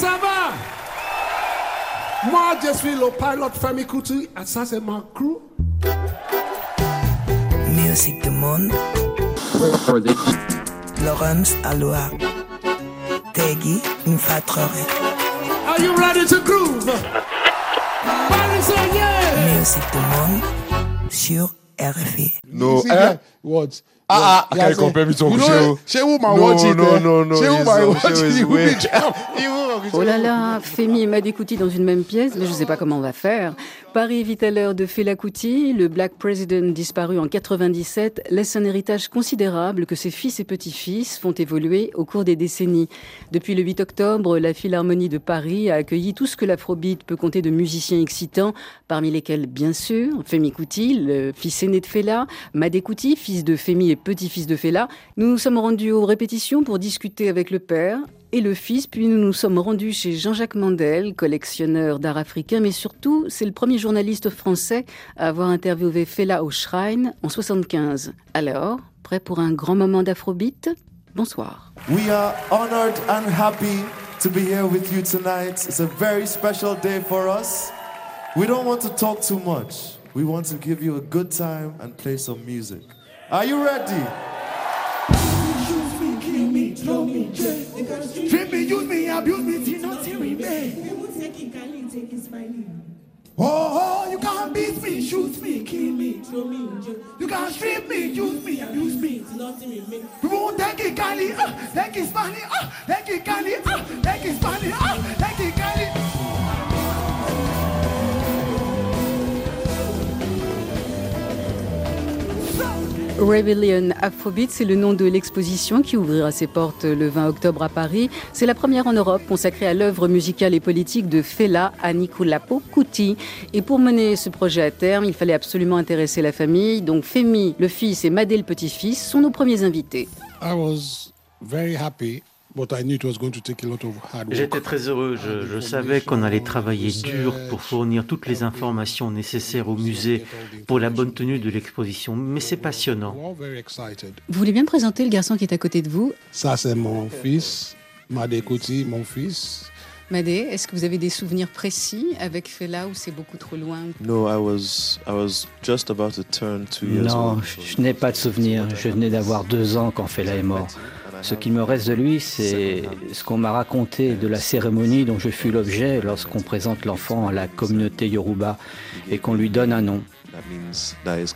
ça va? Moi, je suis le pilote Femi Kuti et ça, c'est ma crew. Music du monde. Laurence Aloha. Teggy Mfatrore. Are you ready to groove? Paris, yeah Music du monde sur RFI. No, eh? What? Ah, ah, Yeah, I say- compare me to You No, watch it. no, no, no, Okushewu watch it. is Oh là là, Femi et Madekouti dans une même pièce, mais je ne sais pas comment on va faire. Paris vit à l'heure de Fela Kuti. Le Black President disparu en 97 laisse un héritage considérable que ses fils et petits-fils font évoluer au cours des décennies. Depuis le 8 octobre, la Philharmonie de Paris a accueilli tout ce que l'afrobeat peut compter de musiciens excitants, parmi lesquels, bien sûr, Femi Kuti, le fils aîné de Fela, Madekouti, fils de Femi et petit-fils de Fela. Nous nous sommes rendus aux répétitions pour discuter avec le père, et le fils, puis nous nous sommes rendus chez Jean-Jacques Mandel, collectionneur d'art africain, mais surtout, c'est le premier journaliste français à avoir interviewé Fela au Shrine en 75. Alors, prêt pour un grand moment d'afrobeat? Bonsoir. We are honored and happy to be here with you tonight. It's a very special day for us. We don't want to talk too much. We want to give you a good time and play some music. Are you ready? Treat me, use me, abuse me, till nothing remain. Oh, oh, you can't beat me, shoot me, kill me. Throw me You can't strip me, use me, abuse me. You won't take it, Cali, ah, take it, Spanish, ah, take it, Cali, ah, take it, Spanish, ah, take it, Rebellion Afrobeat, c'est le nom de l'exposition qui ouvrira ses portes le 20 octobre à Paris. C'est la première en Europe consacrée à l'œuvre musicale et politique de Fela Anikulapo Kuti. Et pour mener ce projet à terme, il fallait absolument intéresser la famille. Donc Femi, le fils, et Madé, le petit-fils, sont nos premiers invités. I was very happy, but I knew it was going to take a lot of hard work. J'étais très heureux, je, je savais qu'on allait travailler dur pour fournir toutes les informations nécessaires au musée pour la bonne tenue de l'exposition, mais c'est passionnant. Vous voulez bien me présenter le garçon qui est à côté de vous? Ça, c'est mon fils, Madekoti, mon fils. Madé, est-ce que vous avez des souvenirs précis avec Fela ou c'est beaucoup trop loin? No, I was I was just about to turn two years Non, je, n'ai pas de souvenir. Je venais d'avoir deux ans quand Fela est mort. Ce qu'il me reste de lui, c'est ce qu'on m'a raconté de la cérémonie dont je fus l'objet lorsqu'on présente l'enfant à la communauté Yoruba et qu'on lui donne un nom.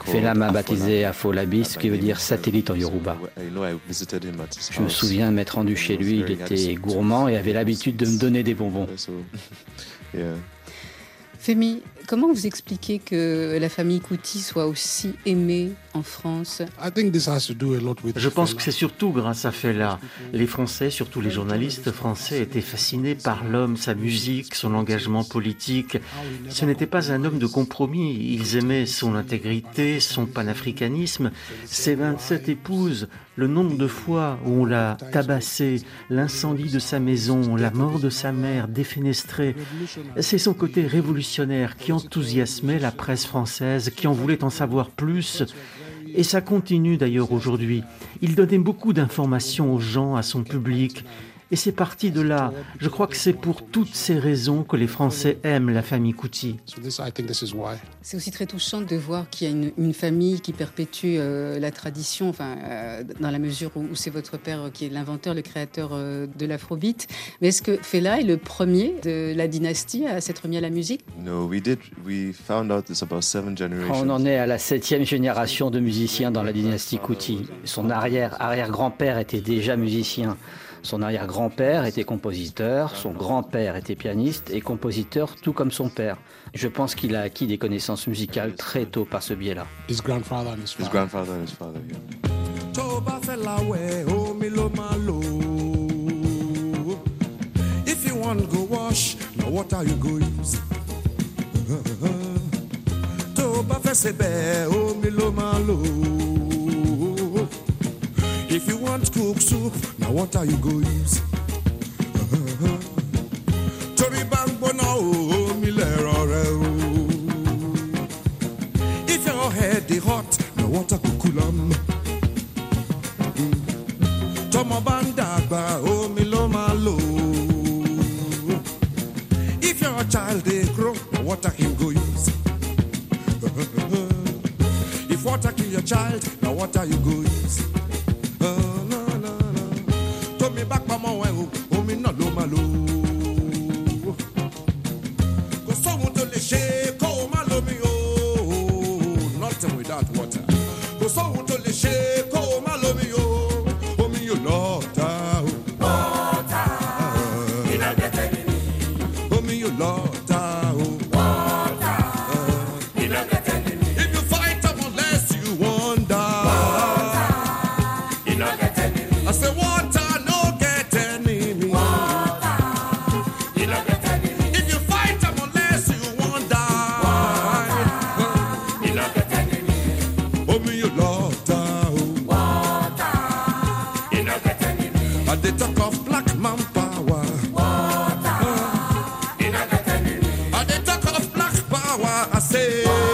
Fela m'a baptisé Afolabi, ce qui veut dire satellite en Yoruba. Je me souviens m'être rendu chez lui, il était gourmand et avait l'habitude de me donner des bonbons. Femi, comment vous expliquez que la famille Kuti soit aussi aimée en France I think this has to do a lot with Je pense que c'est surtout grâce à Fela. Les Français, surtout les journalistes français, étaient fascinés par l'homme, sa musique, son engagement politique. Ce n'était pas un homme de compromis. Ils aimaient son intégrité, son panafricanisme, ses 27 épouses, le nombre de fois où on l'a tabassé, l'incendie de sa maison, la mort de sa mère défenestrée. C'est son côté révolutionnaire qui enthousiasmait la presse française, qui en voulait en savoir plus. Et ça continue d'ailleurs aujourd'hui. Il donnait beaucoup d'informations aux gens, à son public. Et c'est parti de là. Je crois que c'est pour toutes ces raisons que les Français aiment la famille Kuti. So this, I think this is why. C'est aussi très touchant de voir qu'il y a une, une famille qui perpétue euh, la tradition, enfin, euh, dans la mesure où, où c'est votre père qui est l'inventeur, le créateur euh, de l'afrobeat. Mais est-ce que Fela est le premier de la dynastie à s'être mis à la musique? No, we did. We found out this about seven generations. On en est à la septième génération de musiciens dans la dynastie Kuti. Son arrière-arrière-grand-père était déjà musicien. Son arrière-grand-père était compositeur, son grand-père était pianiste et compositeur tout comme son père. Je pense qu'il a acquis des connaissances musicales très tôt par ce biais-là. His grandfather and his His grandfather and his father. Yeah. if you go wash you go use? if you want cook soup na water you go use? Power.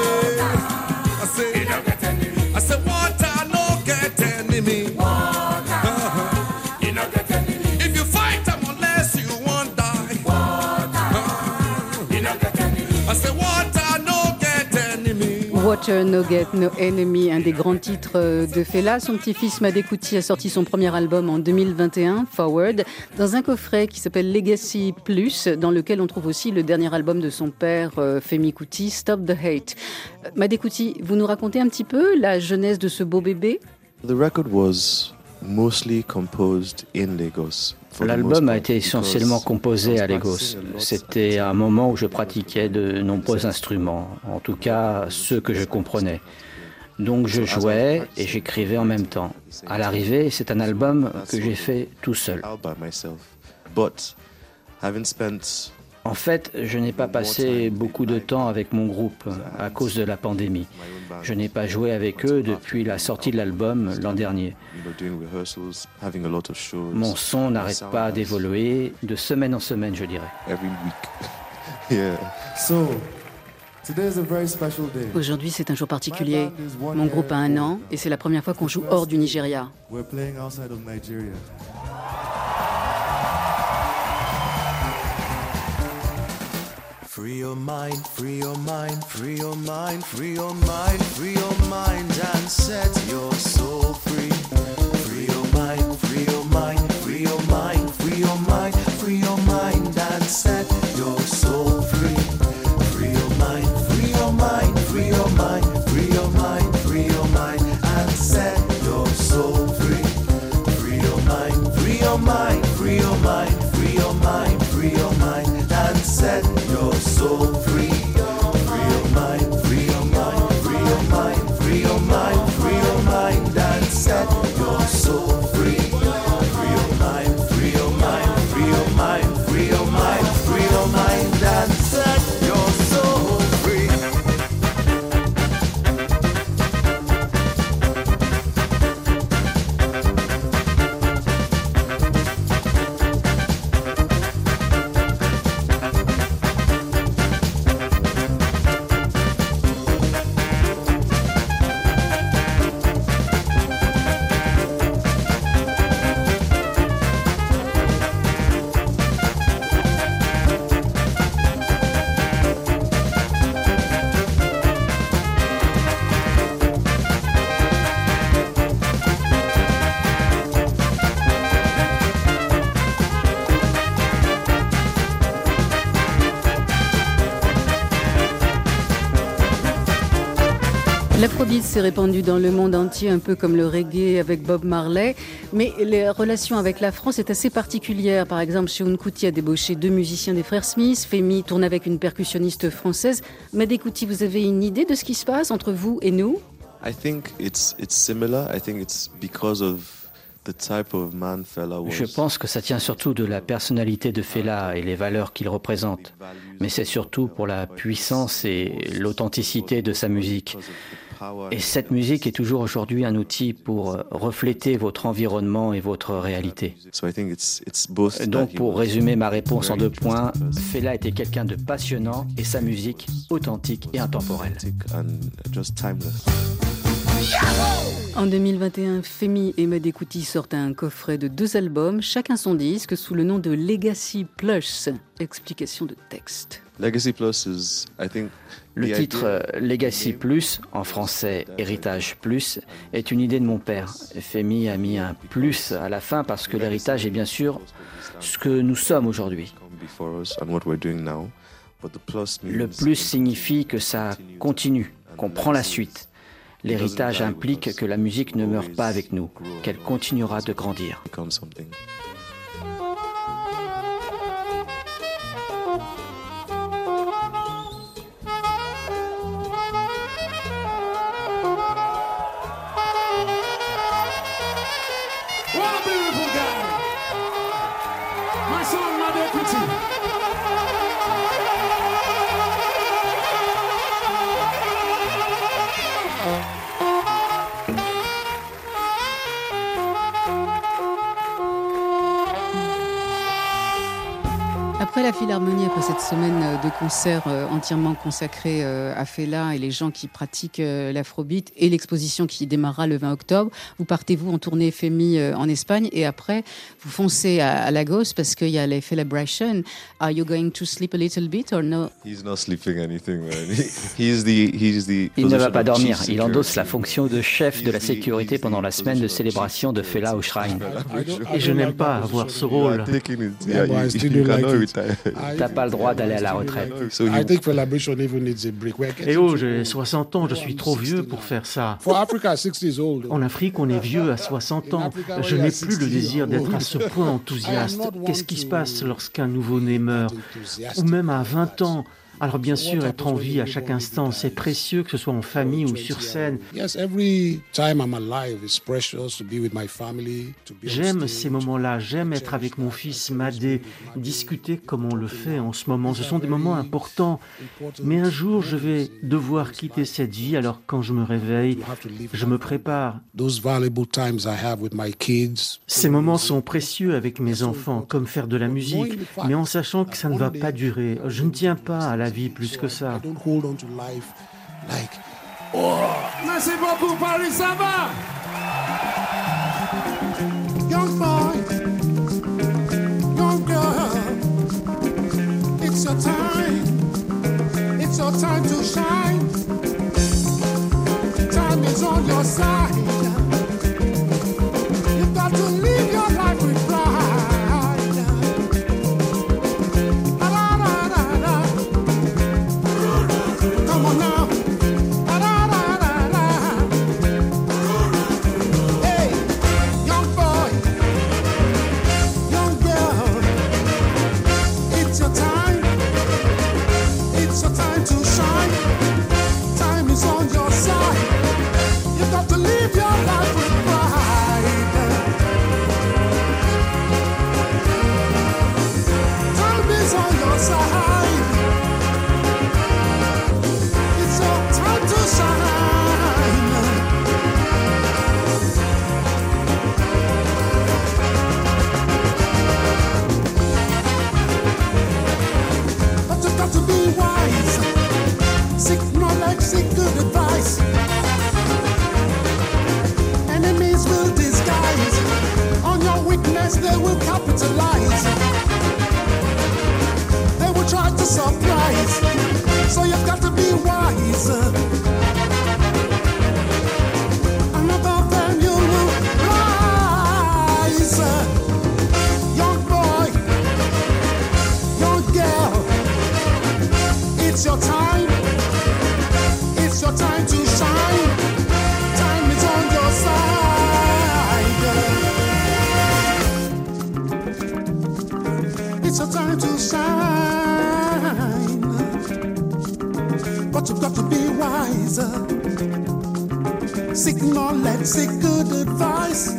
Water No Get No Enemy, un des grands titres euh, de Fela. Son petit-fils Madekuti a sorti son premier album en 2021, Forward, dans un coffret qui s'appelle Legacy Plus, dans lequel on trouve aussi le dernier album de son père, euh, Femi Kuti, Stop the Hate. Euh, Madekuti, vous nous racontez un petit peu la jeunesse de ce beau bébé? The record was mostly composed in Lagos. L'album a été essentiellement composé à Lagos. C'était un moment où je pratiquais de nombreux instruments, en tout cas ceux que je comprenais. Donc je jouais et j'écrivais en même temps. À l'arrivée, c'est un album que j'ai fait tout seul. En fait, je n'ai pas passé beaucoup de temps avec mon groupe à cause de la pandémie. Je n'ai pas joué avec eux depuis la sortie de l'album l'an dernier. Mon son n'arrête pas d'évoluer de semaine en semaine, je dirais. Aujourd'hui, c'est un jour particulier. Mon groupe a un an et c'est la première fois qu'on joue hors du Nigeria. Free your mind, free your mind, free your mind, free your mind, free your mind and set your soul free. L'afrobeat s'est répandu dans le monde entier, un peu comme le reggae avec Bob Marley. Mais les relations avec la France est assez particulière. Par exemple, Seun Kuti a débauché deux musiciens des frères Smith. Femi tourne avec une percussionniste française. Madé Kuti, vous avez une idée de ce qui se passe entre vous et nous? I think it's it's similar. I think it's because of the type of man fella was. Je pense que ça tient surtout de la personnalité de Fela et les valeurs qu'il représente. Mais c'est surtout pour la puissance et l'authenticité de sa musique. Et cette musique est toujours aujourd'hui un outil pour euh, refléter votre environnement et votre réalité. So I think it's it's both. Donc pour résumer ma réponse en deux points, Fela était quelqu'un de passionnant et sa musique authentique et intemporelle. and just timeless. En 2021, Femi et Madekouti sortent un coffret de deux albums, chacun son disque, sous le nom de Legacy Plus. Explication de texte. Legacy Plus is, I think, Le titre euh, Legacy Plus, en français Héritage Plus, est une idée de mon père. Femi a mis un plus à la fin parce que l'héritage est bien sûr ce que nous sommes aujourd'hui. Le plus signifie que ça continue, qu'on prend la suite. L'héritage implique que la musique ne meurt pas avec nous, qu'elle continuera de grandir. La Philharmonie, après cette semaine euh, de concerts euh, entièrement consacrés euh, à Fela et les gens qui pratiquent l'afrobeat et l'exposition qui démarrera le 20 octobre, vous partez-vous en tournée FMI en Espagne et après vous foncez à, Lagos parce qu'il y a les Celebration. Are you going to sleep a little bit or no? He's not sleeping anything, man. He- He's the he's the. Il ne va pas of dormir, il endosse la security. fonction de chef de la sécurité pendant la semaine de célébration de Fela au Shrine. Et je n'aime pas avoir ce rôle. Yeah, you- you retire. T'as pas le droit d'aller à la retraite. So I you, think Celebration even needs a break. We're getting Et oh, to- j'ai 60 ans, je suis trop vieux pour faire ça. For Africa, 60 is old. En Afrique, on est vieux à 60 ans. Je n'ai plus le désir d'être à ce point enthousiaste. Qu'est-ce qui se passe lorsqu'un nouveau-né meurt? Ou même à 20 ans Alors bien sûr, être en vie à chaque instant, c'est précieux, que ce soit en famille ou sur scène. J'aime ces moments-là, j'aime être avec mon fils Madé, discuter comme on le fait en ce moment. Ce sont des moments importants. Mais un jour, je vais devoir quitter cette vie, alors quand je me réveille, je me prépare. Ces moments sont précieux avec mes enfants, comme faire de la musique, mais en sachant que ça ne va pas durer. Je ne tiens pas à la vie plus que ça. Don't hold on to life like Merci beaucoup, Paris, ça va? Young boy, young girl, it's your time. It's your time to shine. Time is on your side. Good advice. Enemies will disguise. On your weakness, they will capitalize. They will try to surprise. So you've got to be wise. Wiser. Seek knowledge, seek good advice.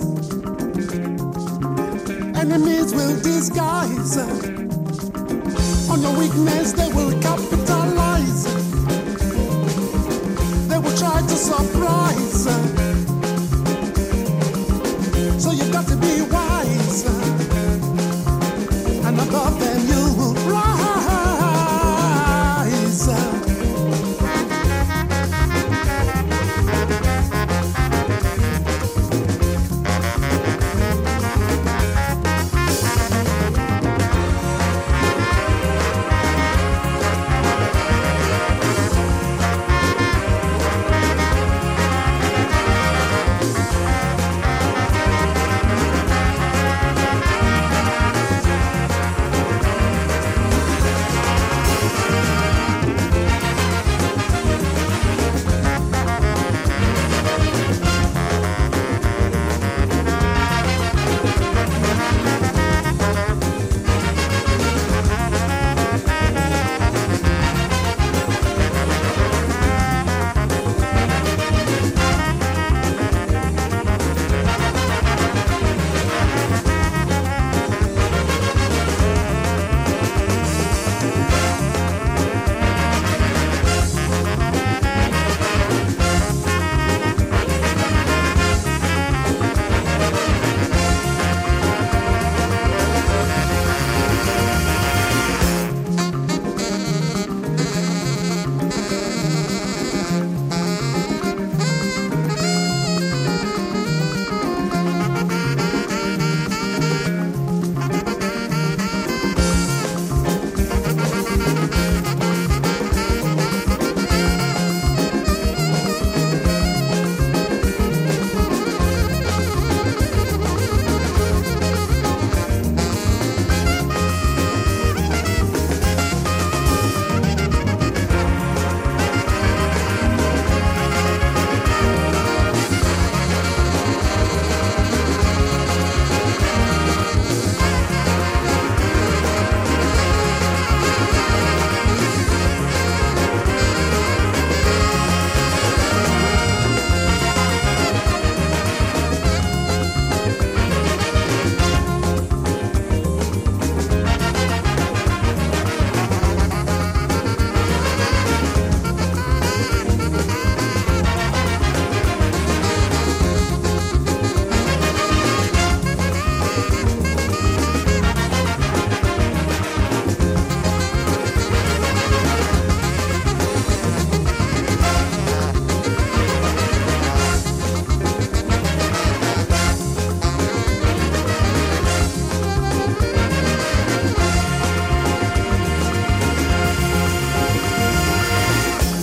Enemies will disguise. On your weakness, they will capitalize. They will try to surprise.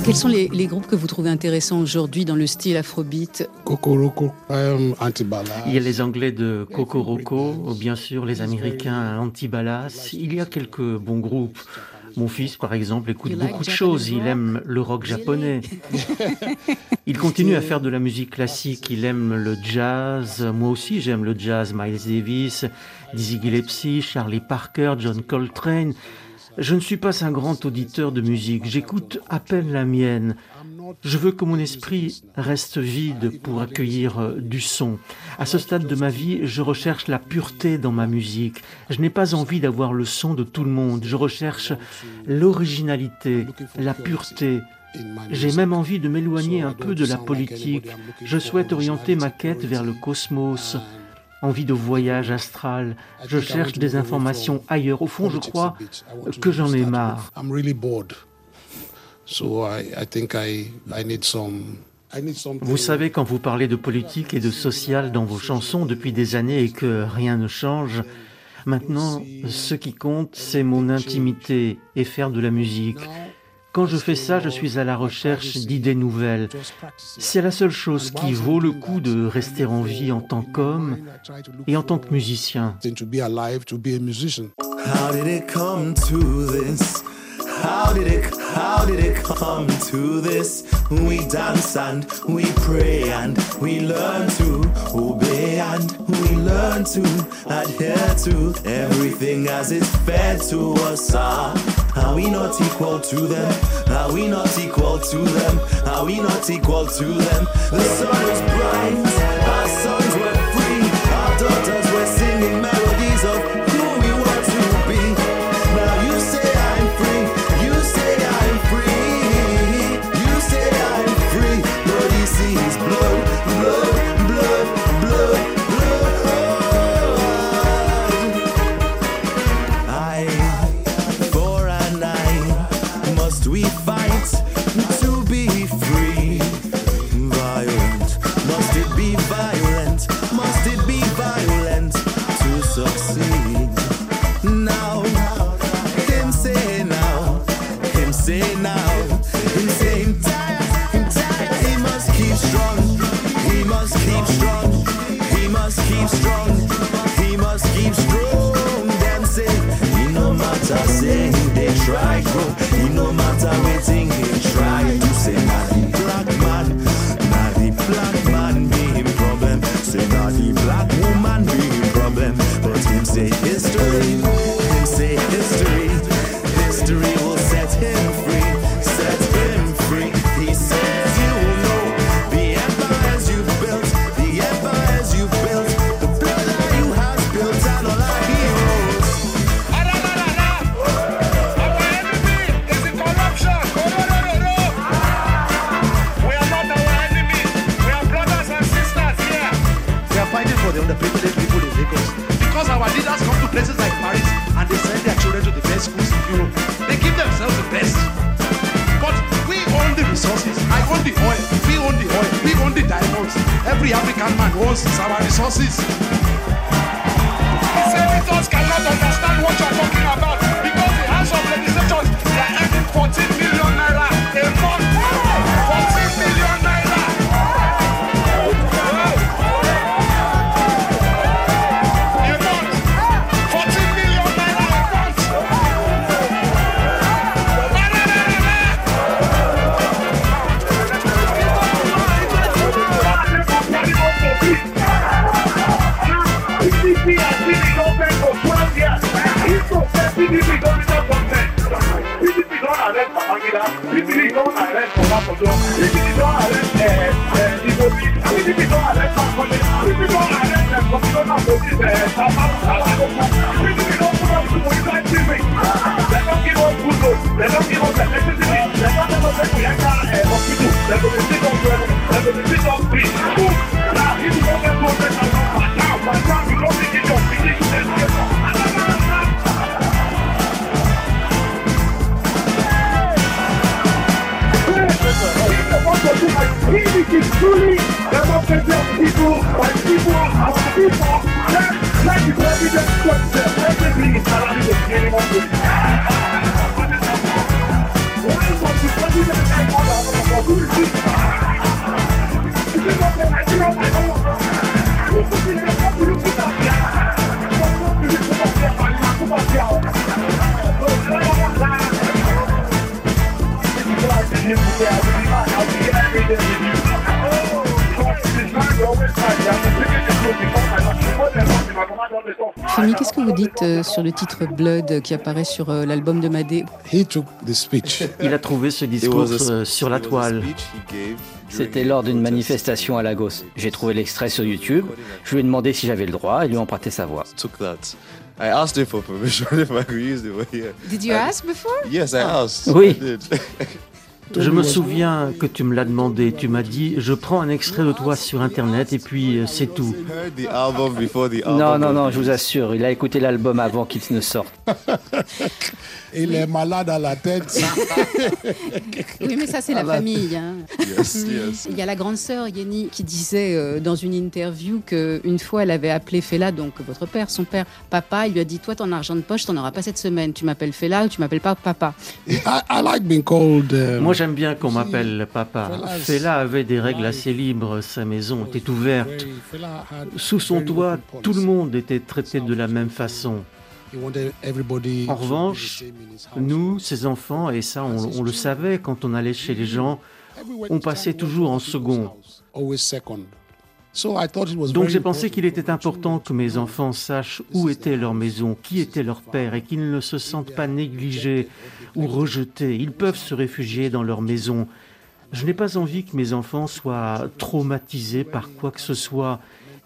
Quels sont les, les groupes que vous trouvez intéressants aujourd'hui dans le style afrobeat Kokoroko, um, Antibala. Il y a les Anglais de Kokoroko, bien sûr les Américains Antibalas. Il y a quelques bons groupes. Mon fils, par exemple, écoute You like beaucoup de choses. Il rock? aime le rock japonais. Il continue à faire de la musique classique. Il aime le jazz. Moi aussi, j'aime le jazz. Miles Davis, Dizzy Gillespie, Charlie Parker, John Coltrane. Je ne suis pas un grand auditeur de musique. J'écoute à peine la mienne. Je veux que mon esprit reste vide pour accueillir euh, du son. À ce stade de ma vie, je recherche la pureté dans ma musique. Je n'ai pas envie d'avoir le son de tout le monde. Je recherche l'originalité, la pureté. J'ai même envie de m'éloigner un peu de la politique. Je souhaite orienter ma quête vers le cosmos. Envie de voyage astral. Je cherche des informations ailleurs. Au fond, je crois que j'en ai marre. I'm really bored. So I, I think I, I need some. I need something. Vous savez, quand vous parlez de politique et de social dans vos chansons depuis des années et que rien ne change, maintenant, ce qui compte, c'est mon intimité et faire de la musique. Quand je fais ça, je suis à la recherche d'idées nouvelles. C'est la seule chose qui vaut le coup de rester en vie en tant qu'homme et en tant que musicien. Did it, how did it come to this? We dance and we pray and we learn to obey and we learn to adhere to everything as it's fed to us. Ah, are we not equal to them? Are we not equal to them? Are we not equal to them? The sun is bright, our sons Femi, qu'est-ce que vous dites euh, sur le titre Blood qui apparaît sur euh, l'album de Madé? Il a trouvé ce discours euh, sur la toile. C'était lors d'une manifestation à Lagos. J'ai trouvé l'extrait sur YouTube. Je lui ai demandé si j'avais le droit et lui emprunté sa voix. Took that. I asked him for permission if I could use it, but yeah. Did you ask before? Yes, I ah. asked. Oui. I did. Je me souviens que tu me l'as demandé. Tu m'as dit, je prends un extrait de toi sur Internet et puis euh, c'est tout. Non, non, non, je vous assure, il a écouté l'album avant qu'il ne sorte. Il est malade à la tête. Oui, mais ça, c'est la Ah bah. famille. hein. Yes, yes. Il y a la grande sœur Yenny qui disait euh, dans une interview qu'une fois elle avait appelé Fela, donc votre père, son père, papa. Il lui a dit Toi, ton argent de poche, t'en auras pas cette semaine. Tu m'appelles Fela ou tu m'appelles pas papa. I, I like being called. um, Moi j'aime bien qu'on m'appelle papa. Fela- avait des règles assez libres, sa maison était ouverte. Sous son toit, tout le monde était traité de la même façon. En revanche, nous, ses enfants, et ça on, on le savait quand on allait chez les gens, Everywhere on passait toujours en second. Donc j'ai pensé qu'il était important que mes enfants sachent où était leur maison, qui était leur père, et qu'ils ne se sentent pas négligés ou rejetés. Ils peuvent se réfugier dans leur maison. Je n'ai pas envie que mes enfants soient traumatisés par quoi que ce soit,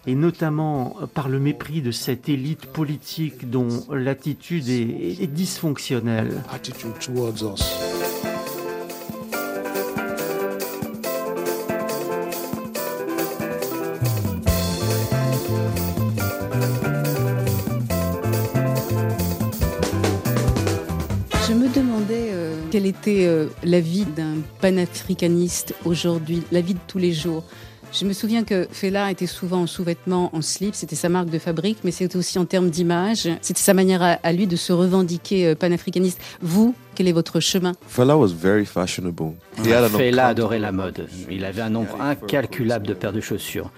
et notamment par le mépris de cette élite politique dont l'attitude est, est dysfonctionnelle. La vie d'un panafricaniste aujourd'hui, la vie de tous les jours. Je me souviens que Fela était souvent en sous-vêtements, en slip, c'était sa marque de fabrique, mais c'était aussi en termes d'image. C'était sa manière à, à lui de se revendiquer euh, panafricaniste. Vous, quel est votre chemin? Fela was very fashionable. He had an Fela adorait la mode. Il avait un nombre incalculable de paires de chaussures.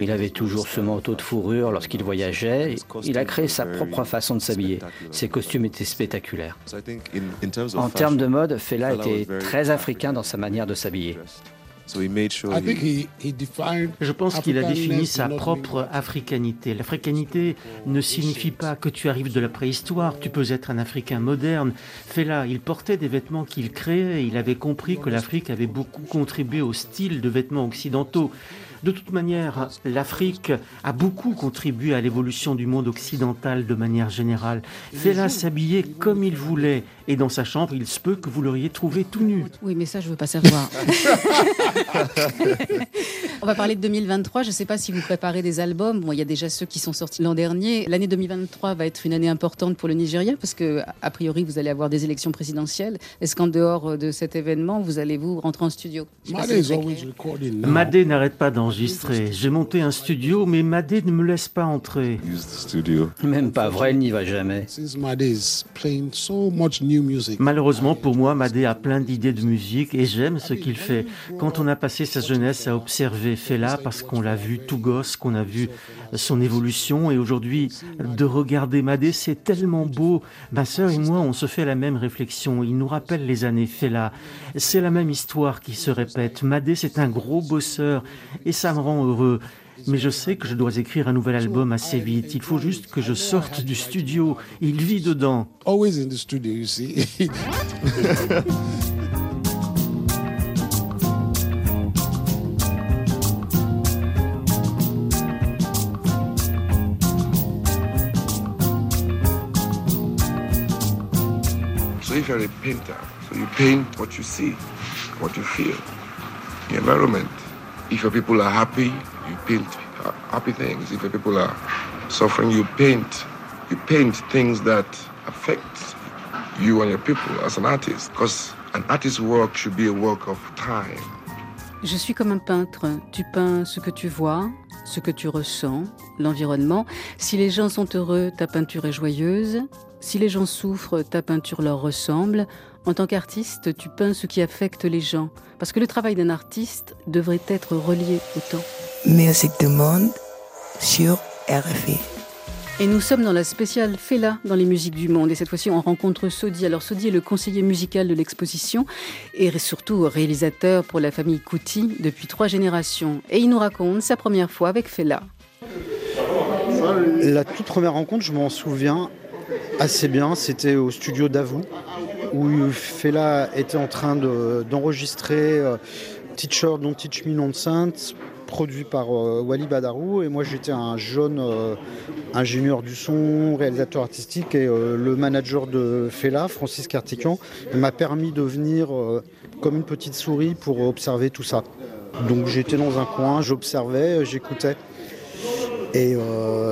Il avait toujours ce manteau de fourrure lorsqu'il voyageait. Il a créé sa propre façon de s'habiller. Ses costumes étaient spectaculaires. So I think in, in terms of En termes de mode, Fela était très africain dans sa manière de s'habiller. So he made sure I he, think he, he defined Je pense qu'il a défini sa propre africanité. L'africanité ne signifie pas que tu arrives de la préhistoire, tu peux être un Africain moderne. Fela, il portait des vêtements qu'il créait, il avait compris que l'Afrique avait beaucoup contribué au style de vêtements occidentaux. De toute manière, l'Afrique a beaucoup contribué à l'évolution du monde occidental de manière générale. Fela s'habillait comme il voulait, et dans sa chambre, il se peut que vous l'auriez trouvé tout nu. Oui, mais ça, je veux pas savoir. On va parler de 2023. Je ne sais pas si vous préparez des albums. Bon, il y a déjà ceux qui sont sortis l'an dernier. L'année 2023 va être une année importante pour le Nigeria parce que, a priori, vous allez avoir des élections présidentielles. Est-ce qu'en dehors de cet événement, vous allez vous rentrer en studio? Madé n'arrête pas J'ai monté un studio, mais Madé ne me laisse pas entrer. used the studio. Même pas vrai, il n'y va jamais. Since Madé is playing so much new music. Malheureusement pour moi, Madé a plein d'idées de musique et j'aime ce qu'il fait. Quand on a passé sa jeunesse à observer Fela, parce qu'on l'a vu tout gosse, qu'on a vu son évolution, et aujourd'hui, de regarder Madé, c'est tellement beau. Ma sœur et moi, on se fait la même réflexion. Il nous rappelle les années Fela. C'est la même histoire qui se répète. Madé, c'est un gros bosseur et ça me rend heureux. Mais je sais que je dois écrire un nouvel album assez vite. Il faut juste que je sorte du studio. Il vit dedans. Always in the studio, you see. So if you're a painter, so you paint what you see, what you feel, the environment. If your people are happy, you paint ha- happy things. If your people are suffering, you paint. You paint things that affect you and your people as an artist. Because an artist's work should be a work of time. Je suis comme un peintre. Tu peins ce que tu vois, ce que tu ressens, l'environnement. Si les gens sont heureux, ta peinture est joyeuse. Si les gens souffrent, ta peinture leur ressemble. En tant qu'artiste, tu peins ce qui affecte les gens. Parce que le travail d'un artiste devrait être relié au temps. Musique du monde sur RFI. Et nous sommes dans la spéciale Fela dans les musiques du monde. Et cette fois-ci, on rencontre Sodi. Alors, Sodi est le conseiller musical de l'exposition et surtout réalisateur pour la famille Kuti depuis trois générations. Et il nous raconte sa première fois avec Fela. La toute première rencontre, je m'en souviens assez bien. C'était au studio d'Avou, où Fela était en train de- d'enregistrer euh, Teacher Don't Teach Me Nonsense, produit par euh, Wally Badarou. Et moi, j'étais un jeune euh, ingénieur du son, réalisateur artistique. Et euh, le manager de Fela, Francis Cartican, m'a permis de venir comme une petite souris pour observer tout ça. Donc j'étais dans un coin, j'observais, j'écoutais. Et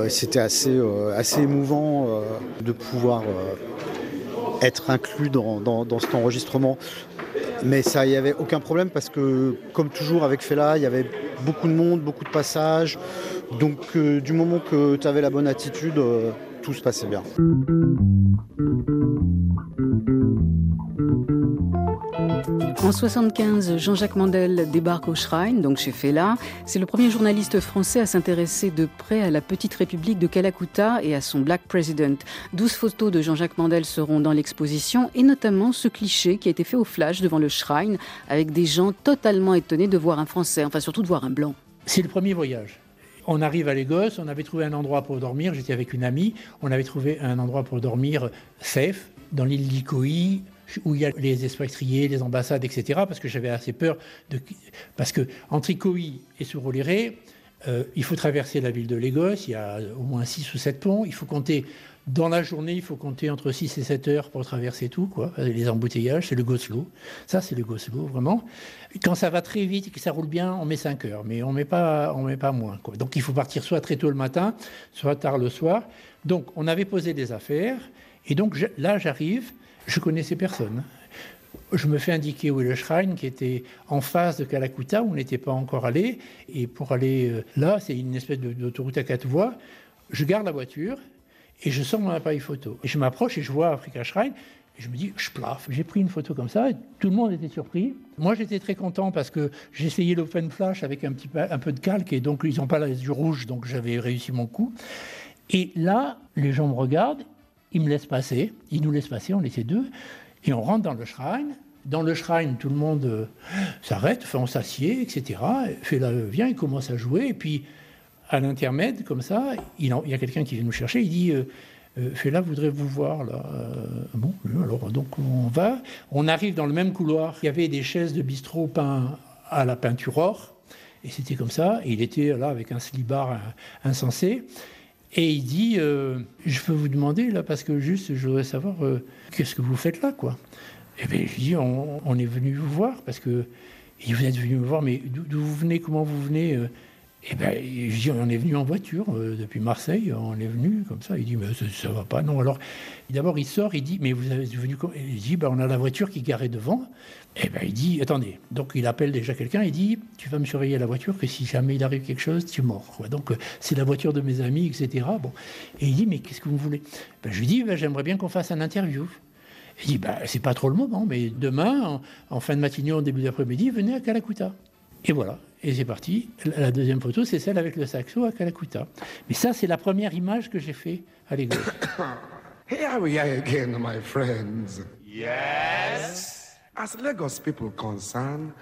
c'était assez, assez émouvant de pouvoir être inclus dans, cet enregistrement. Mais ça, il n'y avait aucun problème parce que, comme toujours avec Fela, il y avait beaucoup de monde, beaucoup de passages. Donc, euh, du moment que tu avais la bonne attitude, euh, tout se passait bien. En 75, Jean-Jacques Mandel débarque au Shrine, donc chez Fela. C'est le premier journaliste français à s'intéresser de près à la petite république de Calacutta et à son Black President. 12 photos de Jean-Jacques Mandel seront dans l'exposition et notamment ce cliché qui a été fait au flash devant le Shrine avec des gens totalement étonnés de voir un Français, enfin surtout de voir un blanc. C'est le premier voyage. On arrive à Lagos, on avait trouvé un endroit pour dormir, j'étais avec une amie, on avait trouvé un endroit pour dormir safe, dans l'île d'Ikoï, où il y a les expatriés, les ambassades, etc. Parce que j'avais assez peur de... Parce que entre Ikoï et Surulere, euh, il faut traverser la ville de Lagos, il y a au moins 6 ou 7 ponts, il faut compter... Dans la journée, il faut compter entre 6 et 7 heures pour traverser tout, quoi. Les embouteillages, c'est le go slow. Ça, c'est le go slow, vraiment. Quand ça va très vite et que ça roule bien, on met 5 heures, mais on met pas, on met pas moins, quoi. Donc, il faut partir soit très tôt le matin, soit tard le soir. Donc, on avait posé des affaires, et donc là, j'arrive, je connaissais personne. Je me fais indiquer où est le shrine qui était en face de Calacutta, où on n'était pas encore allé. Et pour aller euh, là, c'est une espèce d'autoroute à quatre voies. Je garde la voiture et je sors mon appareil photo. Et je m'approche et je vois Africa Shrine. Et je me dis, je plaf, j'ai pris une photo comme ça, et tout le monde était surpris. Moi, j'étais très content parce que essayé l'open flash avec un, petit peu, de calque, et donc ils n'ont pas les yeux rouges, donc j'avais réussi mon coup. Et là, les gens me regardent, ils me laissent passer, ils nous laissent passer, on était deux, et on rentre dans le shrine. Dans le shrine, tout le monde euh, s'arrête, enfin, on s'assied, etc. Fait là, vient, il commence à jouer, et puis à l'intermède, comme ça, il, y a quelqu'un qui vient nous chercher, il dit euh, euh, Fela voudrait vous voir là. Euh, bon, euh, alors donc on va. On arrive dans le même couloir. Il y avait des chaises de bistrot peintes à la peinture or. Et c'était comme ça. Il était là avec un slibard insensé. Et il dit Je peux vous demander là, parce que juste, je voudrais savoir qu'est-ce que vous faites là, quoi? Et bien, je dis on, est venu vous voir parce que. Vous êtes venu me voir, mais d'où vous venez Comment vous venez et ben, je dis, on est venu en voiture euh, depuis Marseille, on est venu comme ça. Il dit, mais ça, ça va pas, non. Alors, d'abord, il sort, il dit, mais vous êtes venu Il dit, ben, on a la voiture qui est garée devant. Et ben, il dit, attendez. Donc, il appelle déjà quelqu'un, il dit, tu vas me surveiller la voiture, que si jamais il arrive quelque chose, tu mort. quoi. Donc, c'est la voiture de mes amis, etc. Bon. Et il dit, mais qu'est-ce que vous voulez? Ben, Je lui dis, ben, j'aimerais bien qu'on fasse un interview. Il dit, bah, c'est pas trop le moment, mais demain, en, en fin de matinée, en début d'après-midi, venez à Calacuta. Et voilà, et c'est parti. La deuxième photo, c'est celle avec le saxo à Calacuta. Mais ça, c'est la première image que j'ai fait à Lagos. Here we are again, my friends. Yes. As Lagos people concerned,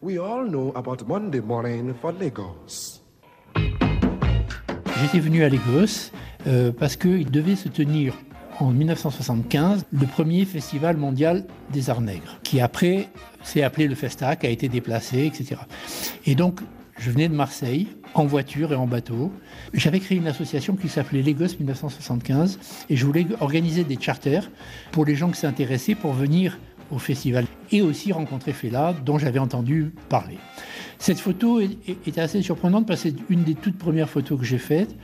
we all know about Monday morning for Lagos. J'étais venu à Lagos euh, parce qu'il devait se tenir en 1975 le premier festival mondial des arts nègres, qui après s'est appelé le Festac, a été déplacé, etc. Et donc, je venais de Marseille en voiture et en bateau. J'avais créé une association qui s'appelait Lagos 1975 et je voulais organiser des charters pour les gens qui s'intéressaient pour venir au festival et aussi rencontrer Fela dont j'avais entendu parler. Cette photo est, assez surprenante parce que c'est une des toutes premières photos que j'ai faites.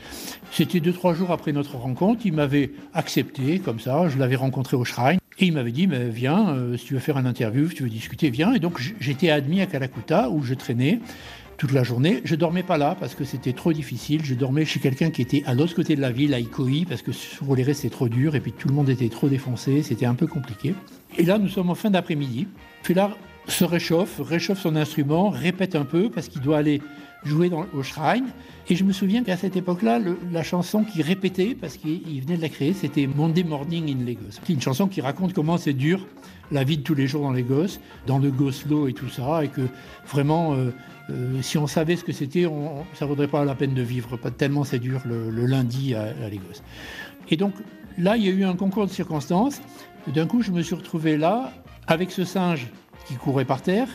C'était deux, trois jours après notre rencontre. Il m'avait accepté comme ça. Je l'avais rencontré au Shrine. Et il m'avait dit, mais viens, euh, si tu veux faire une interview, si tu veux discuter, viens. Et donc j'étais admis à Calacuta où je traînais toute la journée. Je dormais pas là parce que c'était trop difficile. Je dormais chez quelqu'un qui était à l'autre côté de la ville, à Ikoï, parce que sur les restes c'était trop dur et puis tout le monde était trop défoncé. C'était un peu compliqué. Et là, nous sommes en fin d'après-midi. Fela se réchauffe, réchauffe son instrument, répète un peu parce qu'il doit aller jouait dans, au Shrine. Et je me souviens qu'à cette époque-là, la chanson qui répétait, parce qu'il il venait de la créer, c'était Monday Morning in Lagos. C'est une chanson qui raconte comment c'est dur la vie de tous les jours dans Lagos, dans le Goslo et tout ça, et que vraiment, euh, euh, si on savait ce que c'était, ça vaudrait pas la peine de vivre, pas tellement c'est dur le, le lundi à, à Lagos. Et donc là, il y a eu un concours de circonstances. D'un coup, je me suis retrouvé là, avec ce singe qui courait par terre,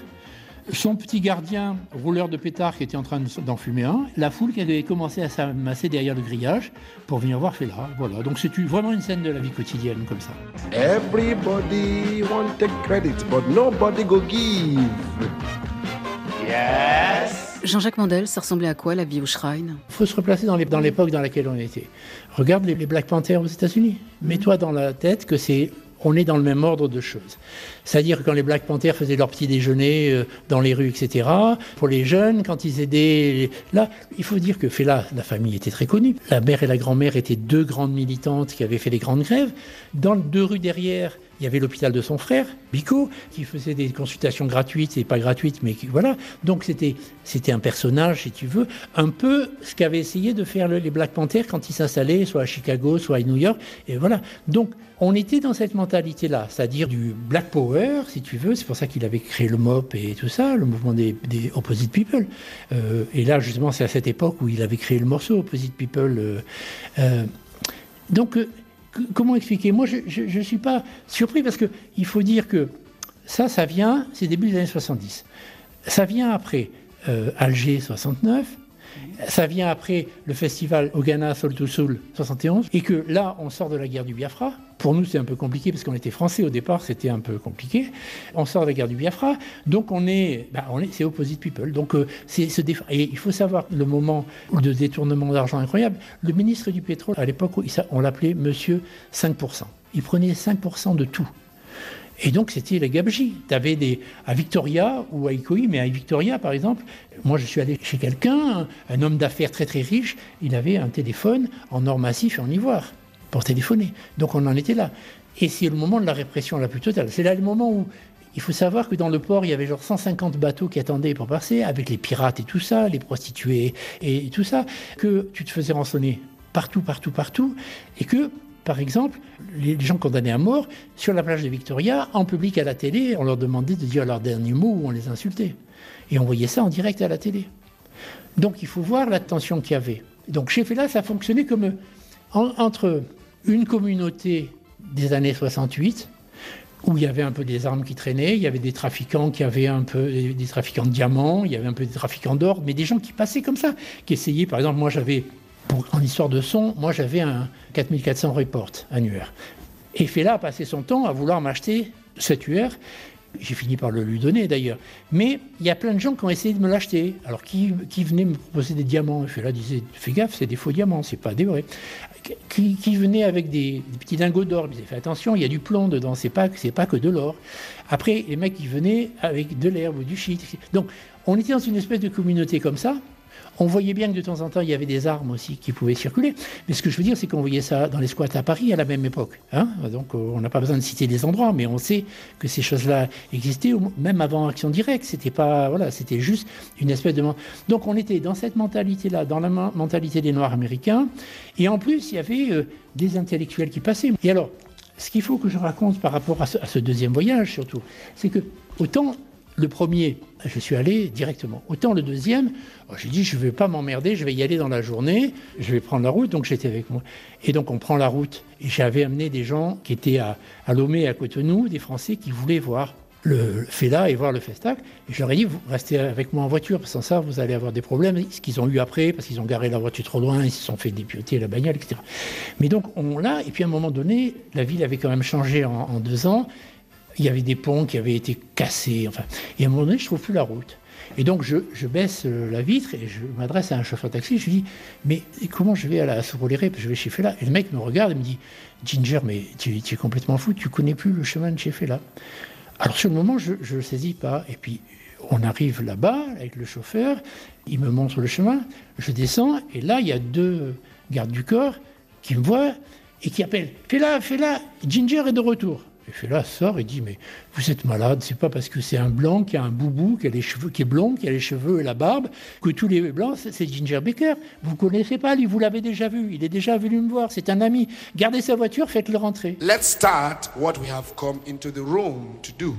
son petit gardien, rouleur de pétard, qui était en train de- d'en fumer un, la foule qui avait commencé à s'amasser derrière le grillage pour venir voir Fela. Voilà, donc c'est vraiment une scène de la vie quotidienne comme ça. Everybody want take credit, but nobody go give. Yes. Jean-Jacques Mandel, ça ressemblait à quoi la vie au Shrine? Il faut se replacer dans l'époque dans laquelle on était. Regarde les, les Black Panthers aux États-Unis. Mets-toi dans la tête que c'est on est dans le même ordre de choses. C'est-à-dire quand les Black Panthers faisaient leur petit déjeuner euh, dans les rues, etc., pour les jeunes, quand ils aidaient... les- Là, il faut dire que Fela, la famille était très connue. La mère et la grand-mère étaient deux grandes militantes qui avaient fait des grandes grèves. Dans les deux rues derrière, il y avait l'hôpital de son frère, Bico, qui faisait des consultations gratuites et pas gratuites, mais qui, voilà. Donc c'était, c'était un personnage, si tu veux, un peu ce qu'avaient essayé de faire le- les Black Panthers quand ils s'installaient, soit à Chicago, soit à New York. Et voilà. Donc on était dans cette mentalité-là, c'est-à-dire du Black Power, si tu veux. C'est pour ça qu'il avait créé le MOP et tout ça, le mouvement des, Opposite People. Euh, et là, justement, c'est à cette époque où il avait créé le morceau Opposite People. euh, euh, donc, comment expliquer? Moi, je ne suis pas surpris parce qu'il faut dire que ça, ça vient, c'est début des années 70. Ça vient après euh, Alger 69. Ça vient après le festival au Ghana to Soul 71. Et que là, on sort de la guerre du Biafra. Pour nous, c'est un peu compliqué parce qu'on était français au départ, c'était un peu compliqué. On sort de la guerre du Biafra. Donc, on est, bah, on est c'est Opposite People. Donc, euh, c'est Et il faut savoir le moment de détournement d'argent incroyable. Le ministre du pétrole, à l'époque, on l'appelait Monsieur 5%. Il prenait 5% de tout. Et donc, c'était la gabegie. Tu avais des, à Victoria ou à Icoi, mais à Victoria, par exemple, moi, je suis allé chez quelqu'un, un, un homme d'affaires très très riche, il avait un téléphone en or massif et en ivoire pour téléphoner. Donc, on en était là. Et c'est le moment de la répression la plus totale. C'est là le moment où il faut savoir que dans le port, il y avait genre 150 bateaux qui attendaient pour passer, avec les pirates et tout ça, les prostituées et tout ça, que tu te faisais rançonner partout, partout, partout, et que par exemple, les gens condamnés à mort, sur la plage de Victoria, en public à la télé, on leur demandait de dire leurs derniers mots ou on les insultait. Et on voyait ça en direct à la télé. Donc il faut voir la tension qu'il y avait. Donc chez Fela, ça fonctionnait comme en- entre une communauté des années 68, où il y avait un peu des armes qui traînaient, il y avait des trafiquants qui avaient un peu des, des trafiquants de diamants, il y avait un peu des trafiquants d'or, mais des gens qui passaient comme ça, qui essayaient, par exemple, moi j'avais, en histoire de son, moi j'avais un 4400 report annuaire. Et Fela a passé son temps à vouloir m'acheter cet UR. J'ai fini par le lui donner d'ailleurs. Mais il y a plein de gens qui ont essayé de me l'acheter. Alors qui, venaient me proposer des diamants? Et Fela disait Fais gaffe, c'est des faux diamants, c'est pas des vrais. Qui, venaient avec des, petits lingots d'or? Il disait Fais attention, il y a du plomb dedans, c'est pas, pas que de l'or. Après, les mecs qui venaient avec de l'herbe ou du shit. Donc on était dans une espèce de communauté comme ça. On voyait bien que de temps en temps, il y avait des armes aussi qui pouvaient circuler. Mais ce que je veux dire, c'est qu'on voyait ça dans les squats à Paris à la même époque. hein. Donc, euh, on n'a pas besoin de citer les endroits, mais on sait que ces choses-là existaient, même avant Action Directe. C'était pas, voilà, c'était juste une espèce de. Donc, on était dans cette mentalité-là, dans la men- mentalité des Noirs américains. Et en plus, il y avait euh, des intellectuels qui passaient. Et alors, ce qu'il faut que je raconte par rapport à ce deuxième voyage, surtout, c'est que autant le premier, je suis allé directement. Autant le deuxième, oh, j'ai dit, je ne vais pas m'emmerder, je vais y aller dans la journée, je vais prendre la route, donc j'étais avec moi. Et donc on prend la route. Et j'avais amené des gens qui étaient à, à Lomé, à Cotonou, des Français qui voulaient voir le FELA et voir le Festac. Et je leur ai dit, vous restez avec moi en voiture, parce que sans ça, vous allez avoir des problèmes. Ce qu'ils ont eu après, parce qu'ils ont garé la voiture trop loin, ils se sont fait dépioter la bagnole, etc. Mais donc on l'a, et puis à un moment donné, la ville avait quand même changé en, en deux ans. Il y avait des ponts qui avaient été cassés. Enfin, et à un moment donné, je trouve plus la route. Et donc, je, baisse euh, la vitre et je m'adresse à un chauffeur de taxi. Je lui dis, mais comment je vais à la Souroléré Je vais chez Fela. Et le mec me regarde et me dit, Ginger, mais tu, tu es complètement fou, tu connais plus le chemin de chez Fela. Alors, sur le moment, je ne le saisis pas. Et puis, on arrive là-bas avec le chauffeur. Il me montre le chemin. Je descends. Et là, il y a deux gardes du corps qui me voient et qui appellent Fela, Fela, Ginger est de retour. Et Fela sort et dit Mais vous êtes malade, c'est pas parce que c'est un blanc qui a un boubou, qui a les cheveux, qui est blond, qui a les cheveux et la barbe, que tous les blancs, c'est c'est Ginger Baker. Vous connaissez pas, lui, vous l'avez déjà vu. Il est déjà venu me voir, c'est un ami. Gardez sa voiture, faites-le rentrer. Let's start what we have come into the room to do.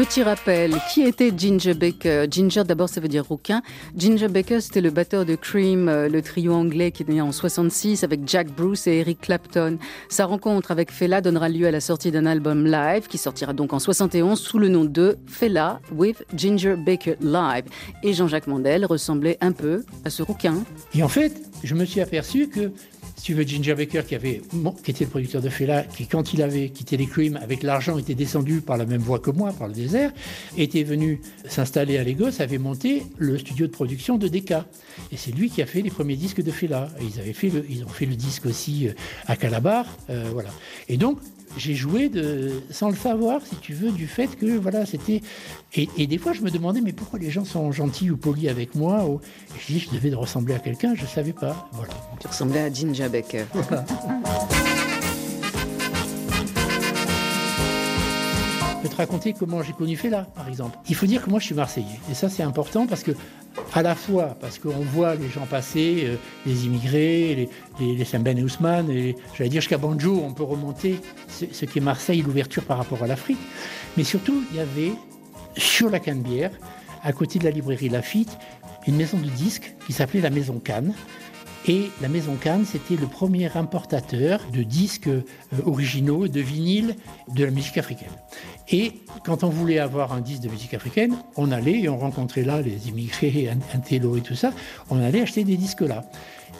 Petit rappel, qui était Ginger Baker? Ginger, d'abord, ça veut dire rouquin. Ginger Baker, c'était le batteur de Cream, euh, le trio anglais qui est né en 66 avec Jack Bruce et Eric Clapton. Sa rencontre avec Fela donnera lieu à la sortie d'un album live qui sortira donc en 71 sous le nom de Fela with Ginger Baker Live. Et Jean-Jacques Mandel ressemblait un peu à ce rouquin. Et en fait, je me suis aperçu que, si tu veux, Ginger Baker, qui, avait, qui était le producteur de Fela, qui, quand il avait quitté les Cream, avec l'argent, était descendu par la même voie que moi, par le désert, était venu s'installer à Lagos, avait monté le studio de production de Decca. Et c'est lui qui a fait les premiers disques de Fela. Ils, avaient fait ont fait le disque aussi euh, à Calabar. euh, voilà. Et donc, j'ai joué de, sans le savoir, si tu veux, du fait que voilà, c'était. Et, et des fois, je me demandais, mais pourquoi les gens sont gentils ou polis avec moi ou... Je dis, je devais de ressembler à quelqu'un, je savais pas. Voilà. Tu ressemblais à Ginger Baker. Je peux te raconter comment j'ai connu Fela, par exemple. Il faut dire que moi, je suis Marseillais. Et ça, c'est important parce que, à la fois, parce qu'on voit les gens passer, euh, les immigrés, les, les, Saint-Ben et Ousmane, et j'allais dire jusqu'à Banjo, on peut remonter ce, ce qu'est Marseille, l'ouverture par rapport à l'Afrique. Mais surtout, il y avait, sur la Canebière, à côté de la librairie Lafitte, une maison de disques qui s'appelait la Maison Cannes. Et la Maison Cannes, c'était le premier importateur de disques euh, originaux, de vinyles, de la musique africaine. Et quand on voulait avoir un disque de musique africaine, on allait et on rencontrait là les immigrés, télo et tout ça, on allait acheter des disques là.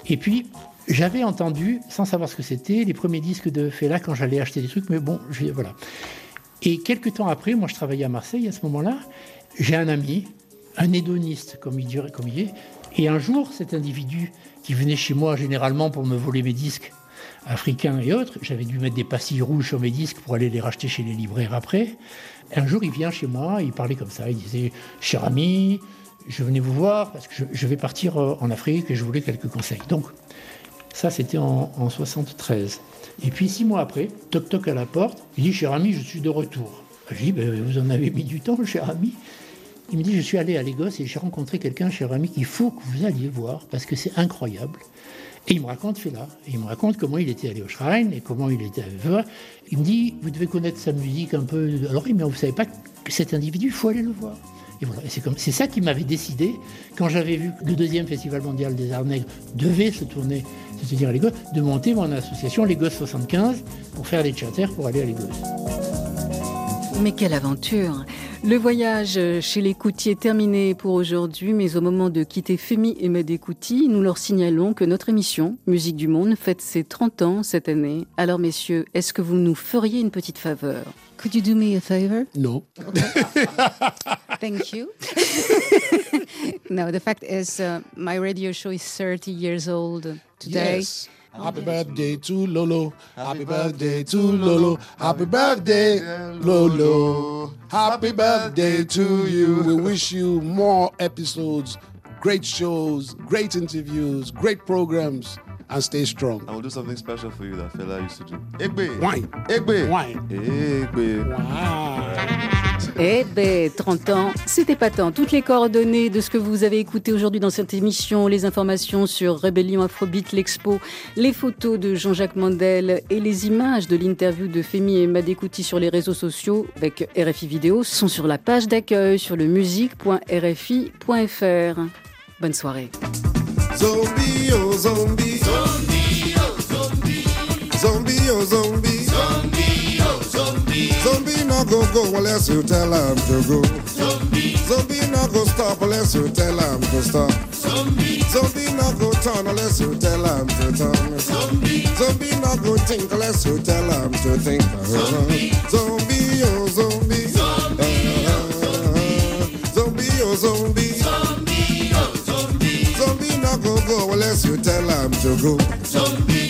Et puis, j'avais entendu, sans savoir ce que c'était, les premiers disques de Fela quand j'allais acheter des trucs, mais bon, voilà. Et quelques temps après, moi je travaillais à Marseille à ce moment-là, j'ai un ami, un hédoniste comme il, comme il est, et un jour, cet individu qui venait chez moi généralement pour me voler mes disques africains et autres, j'avais dû mettre des pastilles rouges sur mes disques pour aller les racheter chez les libraires après. Un jour, il vient chez moi, il parlait comme ça, il disait Cher ami, je venais vous voir parce que je, vais partir euh, en Afrique et je voulais quelques conseils. Donc, ça, c'était en, en 73. Et puis, six mois après, toc toc à la porte, il dit Cher ami, je suis de retour. Je dis Ben, Vous en avez mis du temps, cher ami il me dit, je suis allé à Lagos et j'ai rencontré quelqu'un, cher ami, qu'il faut que vous alliez voir parce que c'est incroyable. Et il me raconte Fela. Et il me raconte comment il était allé au Shrine et comment il était allé. Il me dit, vous devez connaître sa musique un peu. Alors, mais vous savez pas que cet individu, il faut aller le voir. Et voilà. C'est ça qui m'avait décidé quand j'avais vu que le deuxième festival mondial des arts nègres devait se tourner, c'est-à-dire à Lagos, de monter mon association Lagos 75 pour faire les charters pour aller à Lagos. Mais quelle aventure Le voyage chez les Coutiers est terminé pour aujourd'hui, mais au moment de quitter Femi et Medekouti, nous leur signalons que notre émission Musique du Monde fête ses 30 ans cette année. Alors messieurs, est-ce que vous nous feriez une petite faveur? Could you do me a favor? No. Thank you. no, the fact is, uh, my radio show is 30 years old today. Yes. Happy birthday to Lolo. Happy birthday to Lolo. Happy birthday, Lolo. Happy birthday to you. We wish you more episodes, great shows, great interviews, great programs, and stay strong. I will do something special for you that fella used to do. Egbe. Wine. Egbe. Wine. Egbe. Eh ben, 30 ans, c'était pas tant. Toutes les coordonnées de ce que vous avez écouté aujourd'hui dans cette émission, les informations sur Rébellion Afrobeat, l'Expo, les photos de Jean-Jacques Mandel et les images de l'interview de Femi et Madekouti sur les réseaux sociaux avec RFI Vidéo sont sur la page d'accueil sur le musique.rfi.fr. Bonne soirée. Zombie, oh zombie. Zombie, oh zombie. Zombie, oh zombie. Zombie. No go go unless you tell him to go. Zombie. Zombie no go stop unless you tell him to stop. Zombie. Zombie no go turn unless you tell him to turn. Zombie. Zombie no go think unless you tell him to think. Zombie. Zombie, oh zombie. Zombie, oh zombie. Zombie, oh zombie. Zombie, oh zombie. Zombie no go go unless you tell him to go. Zombie.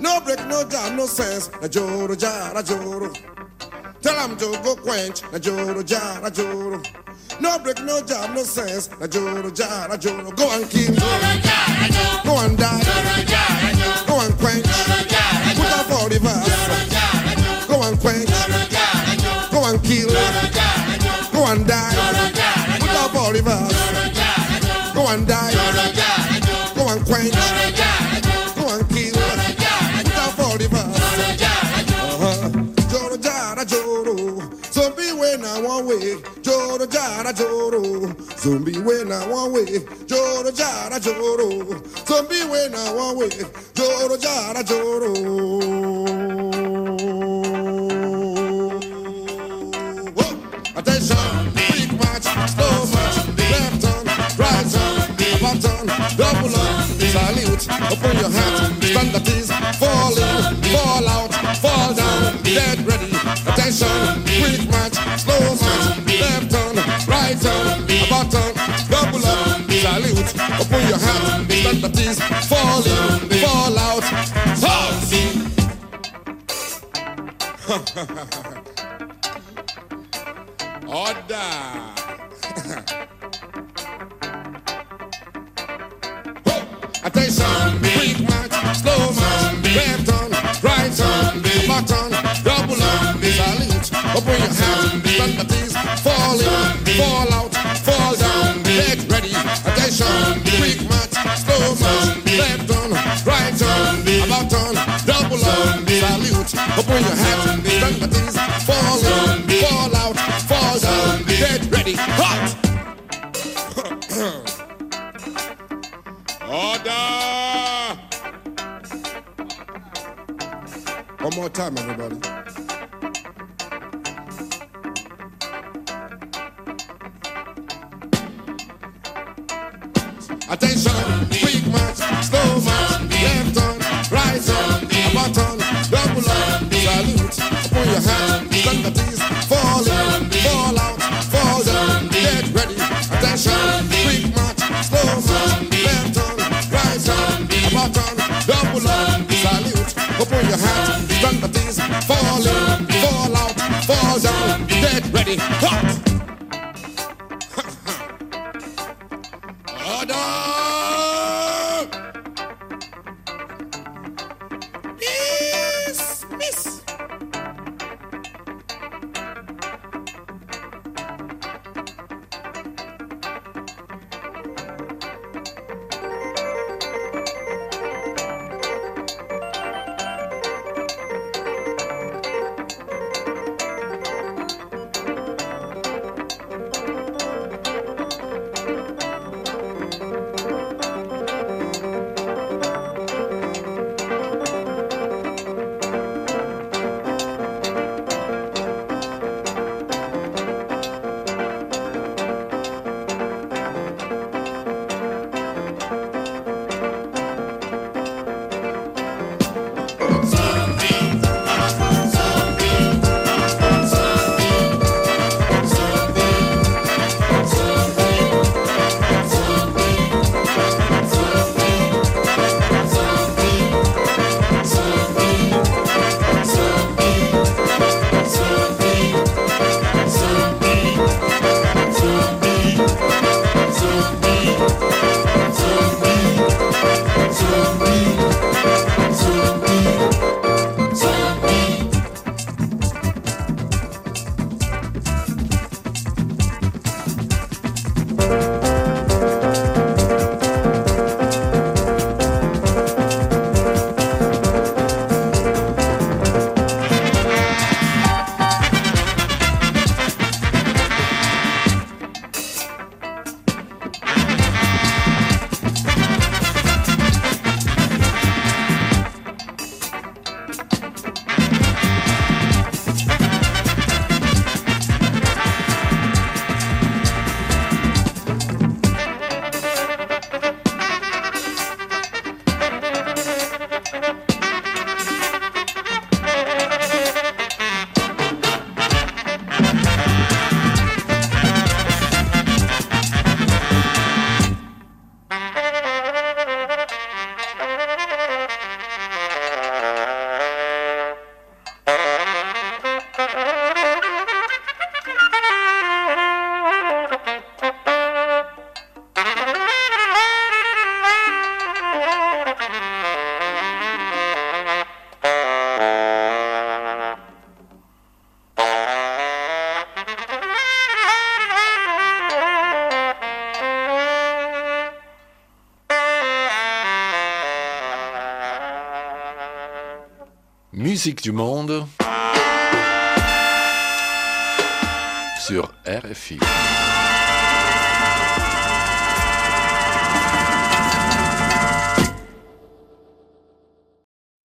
No break, no jam, no sense. Na joro jara joro. Tell him to go quench. Na joro jara joro. No break, no jam, no sense. Na joro jara joro. Go and kill. Go and die. Joro jara joro. Go and quench. Joro jara joro. Put up all the verse. joro. Zombie when I want wave joro jara joro. Zombie when I want wave joro jara joro. Attention. Big match. Slow match. Left on right double salute. Open your hands stand at ease. fall out fall down. Get ready. Attention. Quick match. Slow match water. Double up, salute, open your hands, Let the things falling, fall out. Order. Attention, quick march, slow march, left on, right on, bottom, double up, salute, open your hands, Let the things falling, fall out. Attention, quick march, slow march, left turn, right turn, about turn, double up, salute, open your hands, stand at ease, fall in, fall out, fall down, get ready. Hot! Order! One more time, everybody. Musique du monde sur RFI.